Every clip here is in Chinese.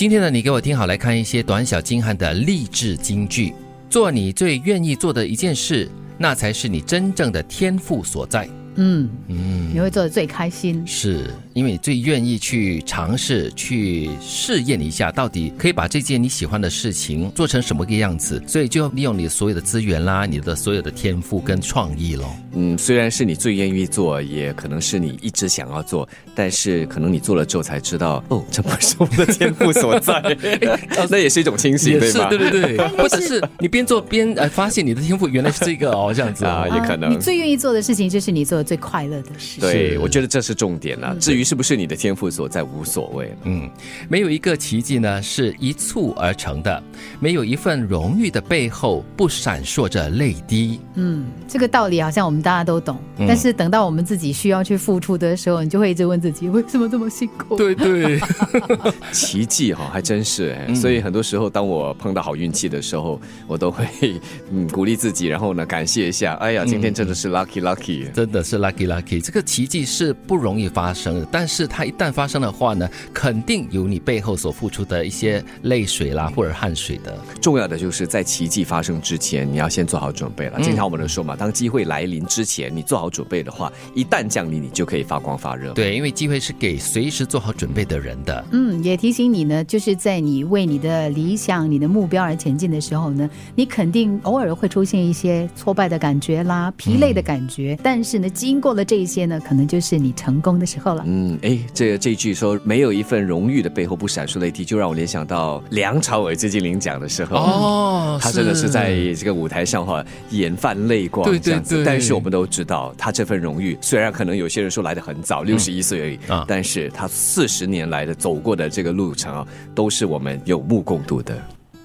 今天呢，你给我听好，来看一些短小精悍的励志金句。做你最愿意做的一件事，那才是你真正的天赋所在。嗯嗯，你会做的最开心，是因为你最愿意去尝试、去试验一下，到底可以把这件你喜欢的事情做成什么个样子，所以就要利用你所有的资源啦，你的所有的天赋跟创意咯。嗯，虽然是你最愿意做，也可能是你一直想要做，但是可能你做了之后才知道，哦，这不是我的天赋所在，那也是一种清醒，对吧？对对对，或者是你边做边呃发现你的天赋原来是这个哦，这样子啊，也可能。你最愿意做的事情就是你做的最快乐的事。对，我觉得这是重点了。至于是不是你的天赋所在，无所谓。嗯，没有一个奇迹呢是一蹴而成的，没有一份荣誉的背后不闪烁着泪滴。嗯，这个道理好像我们大家都懂。但是等到我们自己需要去付出的时候，你就会一直问自己为什么这么辛苦？对对，奇迹哈，还真是哎。所以很多时候，当我碰到好运气的时候，我都会 嗯鼓励自己，然后呢感谢一下。哎呀，今天真的是 lucky lucky，真的是 lucky lucky。这个奇迹是不容易发生的，但是它一旦发生的话呢，肯定有你背后所付出的一些泪水啦，或者汗水的。重要的就是在奇迹发生之前，你要先做好准备了。经常我们都说嘛，当机会来临之前，你做好。准备的话，一旦降临，你就可以发光发热。对，因为机会是给随时做好准备的人的。嗯，也提醒你呢，就是在你为你的理想、你的目标而前进的时候呢，你肯定偶尔会出现一些挫败的感觉啦、疲累的感觉。但是呢，经过了这一些呢，可能就是你成功的时候了。嗯，哎，这这句说没有一份荣誉的背后不闪烁泪滴，就让我联想到梁朝伟最近领奖的时候。哦，他真的是在这个舞台上哈，眼泛泪光这样子。但是我们都知道。他这份荣誉，虽然可能有些人说来的很早，六十一岁而已啊，但是他四十年来的走过的这个路程啊，都是我们有目共睹的。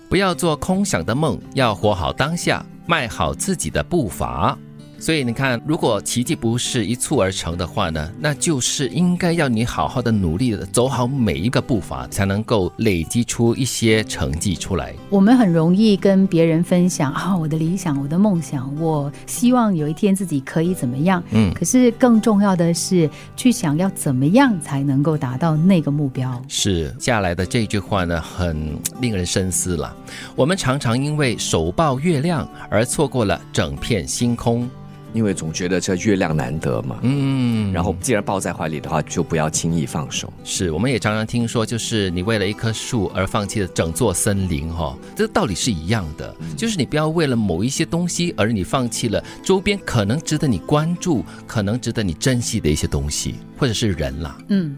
不要做空想的梦，要活好当下，迈好自己的步伐。所以你看，如果奇迹不是一蹴而成的话呢，那就是应该要你好好的努力的走好每一个步伐，才能够累积出一些成绩出来。我们很容易跟别人分享啊，我的理想，我的梦想，我希望有一天自己可以怎么样。嗯，可是更重要的是去想要怎么样才能够达到那个目标。是下来的这句话呢，很令人深思了。我们常常因为手抱月亮而错过了整片星空。因为总觉得这月亮难得嘛，嗯，然后既然抱在怀里的话，就不要轻易放手。是，我们也常常听说，就是你为了一棵树而放弃了整座森林，哈，这个道理是一样的。就是你不要为了某一些东西而你放弃了周边可能值得你关注、可能值得你珍惜的一些东西，或者是人啦。嗯，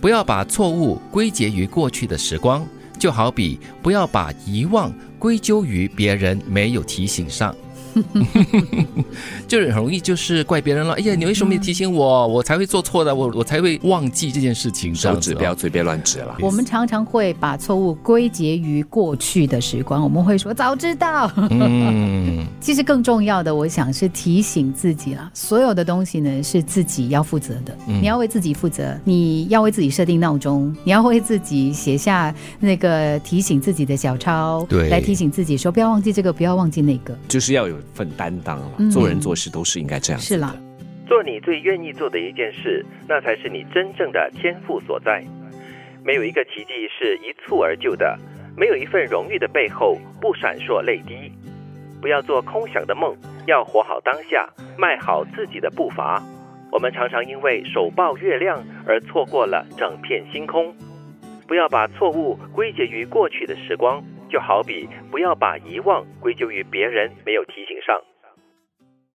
不要把错误归结于过去的时光，就好比不要把遗忘归咎于别人没有提醒上。就很容易就是怪别人了。哎呀，你为什么没提醒我？我才会做错的，我我才会忘记这件事情。手指不要随便乱指了。我们常常会把错误归结于过去的时光，我们会说早知道。嗯，其实更重要的，我想是提醒自己了。所有的东西呢，是自己要负责的。你要为自己负责，你要为自己设定闹钟，你要为自己写下那个提醒自己的小抄，对，来提醒自己说不要忘记这个，不要忘记那个，就是要有。份担当了，做人做事都是应该这样。是了，做你最愿意做的一件事，那才是你真正的天赋所在。没有一个奇迹是一蹴而就的，没有一份荣誉的背后不闪烁泪滴。不要做空想的梦，要活好当下，迈好自己的步伐。我们常常因为手抱月亮而错过了整片星空。不要把错误归结于过去的时光。就好比不要把遗忘归咎于别人没有提醒